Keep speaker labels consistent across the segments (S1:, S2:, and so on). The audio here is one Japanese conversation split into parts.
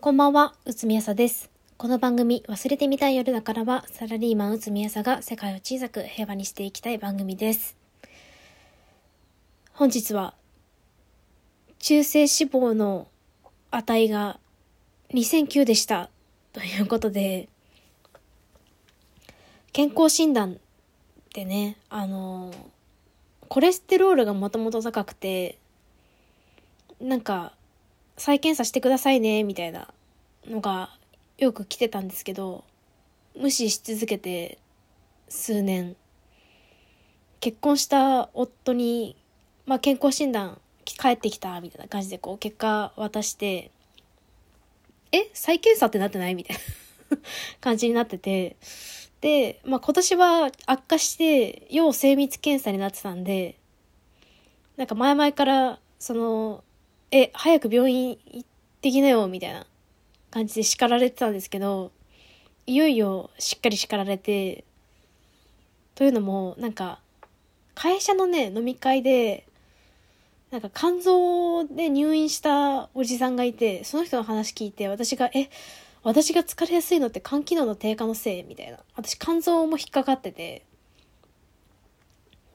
S1: こんばんは、うつみやさです。この番組、忘れてみたい夜だからは、サラリーマンうつみやさが世界を小さく平和にしていきたい番組です。本日は、中性脂肪の値が2009でした。ということで、健康診断でね、あの、コレステロールがもともと高くて、なんか、再検査してくださいね、みたいなのがよく来てたんですけど、無視し続けて数年、結婚した夫に、まあ、健康診断帰ってきた、みたいな感じでこう結果渡して、え再検査ってなってない？みたいな感じになってて、で、まあ、今年は悪化して、要精密検査になってたんで、なんか前々から、その、え、早く病院行ってきなよ、みたいな感じで叱られてたんですけど、いよいよしっかり叱られて、というのも、なんか、会社のね、飲み会で、なんか肝臓で入院したおじさんがいて、その人の話聞いて、私が、え、私が疲れやすいのって肝機能の低下のせい？みたいな。私肝臓も引っかかってて。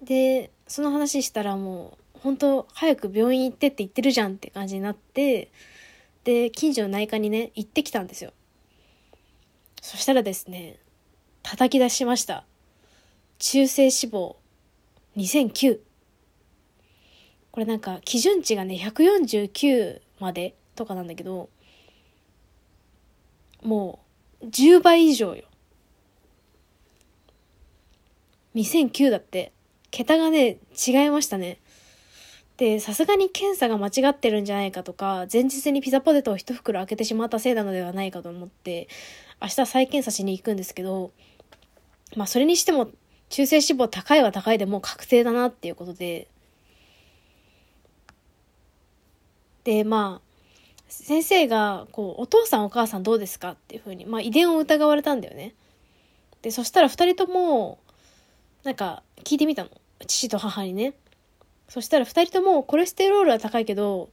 S1: で、その話したらもう、本当早く病院行ってって言ってるじゃんって感じになって、で、近所の内科にね、行ってきたんですよ。そしたらですね、叩き出しました。中性脂肪2009。これなんか基準値がね、149までとかなんだけど、もう10倍以上よ。2009だって、桁がね、違いましたね。で、さすがに検査が間違ってるんじゃないかとか、前日にピザポテトを一袋開けてしまったせいなのではないかと思って、明日再検査しに行くんですけど、まあそれにしても、中性脂肪高いは高いでもう確定だなっていうことで、で、まあ、先生が、こう、お父さんお母さんどうですかっていうふうに、まあ遺伝を疑われたんだよね。で、そしたら二人とも、なんか、聞いてみたの。父と母にね。そしたら二人ともコレステロールは高いけど、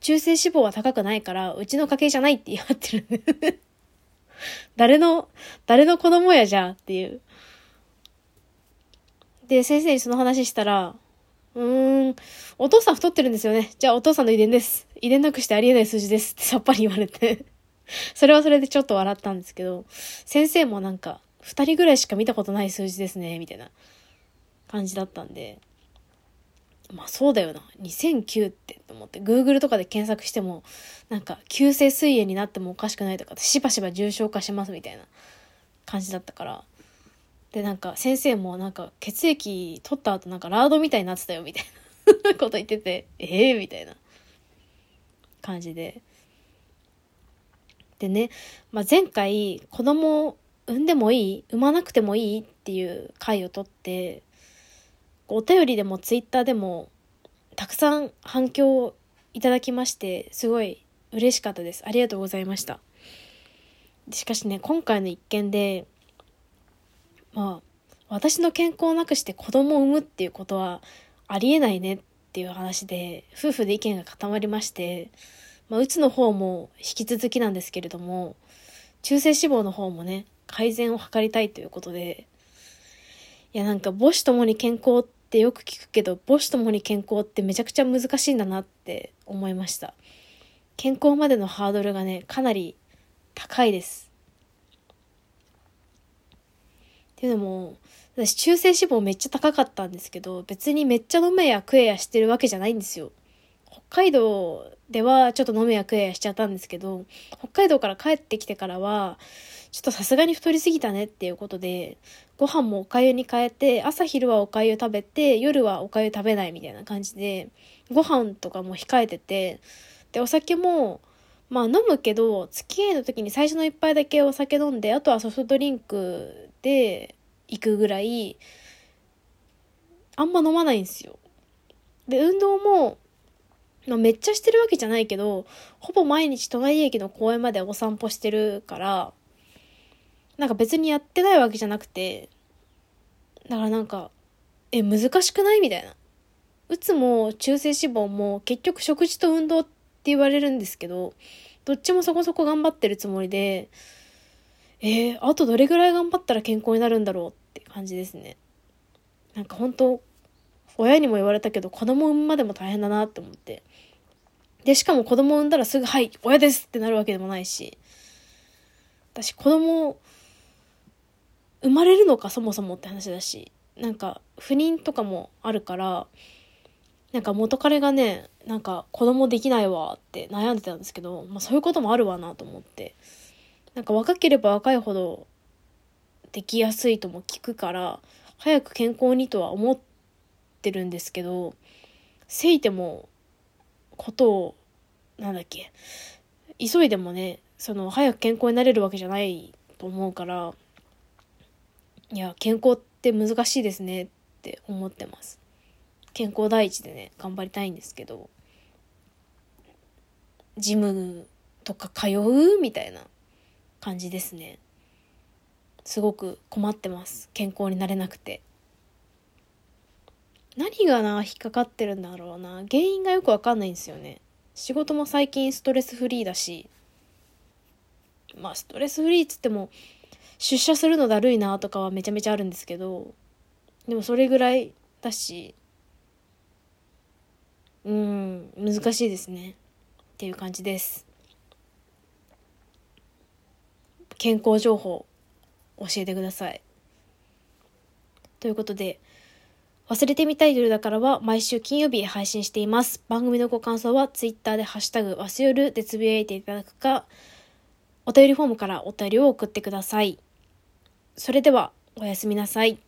S1: 中性脂肪は高くないから、うちの家系じゃないって言い張ってる。誰の、誰の子供やじゃあっていう。で、先生にその話したら、うーん、お父さん太ってるんですよね。じゃあお父さんの遺伝です。遺伝なくしてありえない数字ですってさっぱり言われて。それはそれでちょっと笑ったんですけど、先生もなんか、二人ぐらいしか見たことない数字ですね、みたいな感じだったんで。まあそうだよな。2009ってと思って、Google とかで検索しても、なんか、急性膵炎になってもおかしくないとか、しばしば重症化しますみたいな感じだったから。で、なんか、先生もなんか、血液取った後なんかラードみたいになってたよ、みたいなこと言ってて、ええー、みたいな感じで。でね、まあ、前回、子供産んでもいい？産まなくてもいい？っていう回をとって、お便りでもツイッターでもたくさん反響をいただきまして、すごい嬉しかったです。ありがとうございました。しかしね、今回の一件で、まあ、私の健康をなくして子供を産むっていうことはありえないねっていう話で、夫婦で意見が固まりまして、まあ、うつの方も引き続きなんですけれども、中性脂肪の方もね、改善を図りたいということで、いやなんか母子ともに健康ってよく聞くけど、母子ともに健康ってめちゃくちゃ難しいんだなって思いました。健康までのハードルがね、かなり高いです。っていうのも、私中性脂肪めっちゃ高かったんですけど、別にめっちゃ飲めや食えやしてるわけじゃないんですよ。北海道ではちょっと飲めや食えやしちゃったんですけど、北海道から帰ってきてからは、ちょっとさすがに太りすぎたねっていうことで、ご飯もおかゆに変えて、朝昼はおかゆ食べて、夜はおかゆ食べないみたいな感じで、ご飯とかも控えてて、で、お酒も、まあ飲むけど、付き合いの時に最初の一杯だけお酒飲んで、あとはソフトドリンクで行くぐらい、あんま飲まないんですよ。で、運動も、まあ、めっちゃしてるわけじゃないけど、ほぼ毎日隣駅の公園までお散歩してるから、なんか別にやってないわけじゃなくて、だからなんか、え、難しくないみたいな。うつも中性脂肪も結局食事と運動って言われるんですけど、どっちもそこそこ頑張ってるつもりで、えー、あとどれぐらい頑張ったら健康になるんだろうって感じですね。なんか本当親にも言われたけど子供産むまでも大変だなって思って。で、しかも子供産んだらすぐ、はい、親ですってなるわけでもないし。私子供生まれるのかそもそもって話だし。なんか不妊とかもあるから、なんか元彼がね、なんか子供できないわって悩んでたんですけど、まあそういうこともあるわなと思って。なんか若ければ若いほどできやすいとも聞くから、早く健康にとは思っててるんですけど、せいてもことを、なんだっけ、急いでもね、その早く健康になれるわけじゃないと思うから、いや、健康って難しいですねって思ってます。健康第一でね頑張りたいんですけどジムとか通うみたいな感じですね。すごく困ってます。健康になれなくて。何がな引っかかってるんだろうな。原因がよくわかんないんですよね。仕事も最近ストレスフリーだし。まあストレスフリーっつっても出社するのだるいなとかはめちゃめちゃあるんですけどでもそれぐらいだしうん難しいですね。っていう感じです。健康情報教えてください。ということで忘れてみたい夜だからは毎週金曜日配信しています。番組のご感想はツイッターでハッシュタグ忘れるでつぶやいていただくか、お便りフォームからお便りを送ってください。それではおやすみなさい。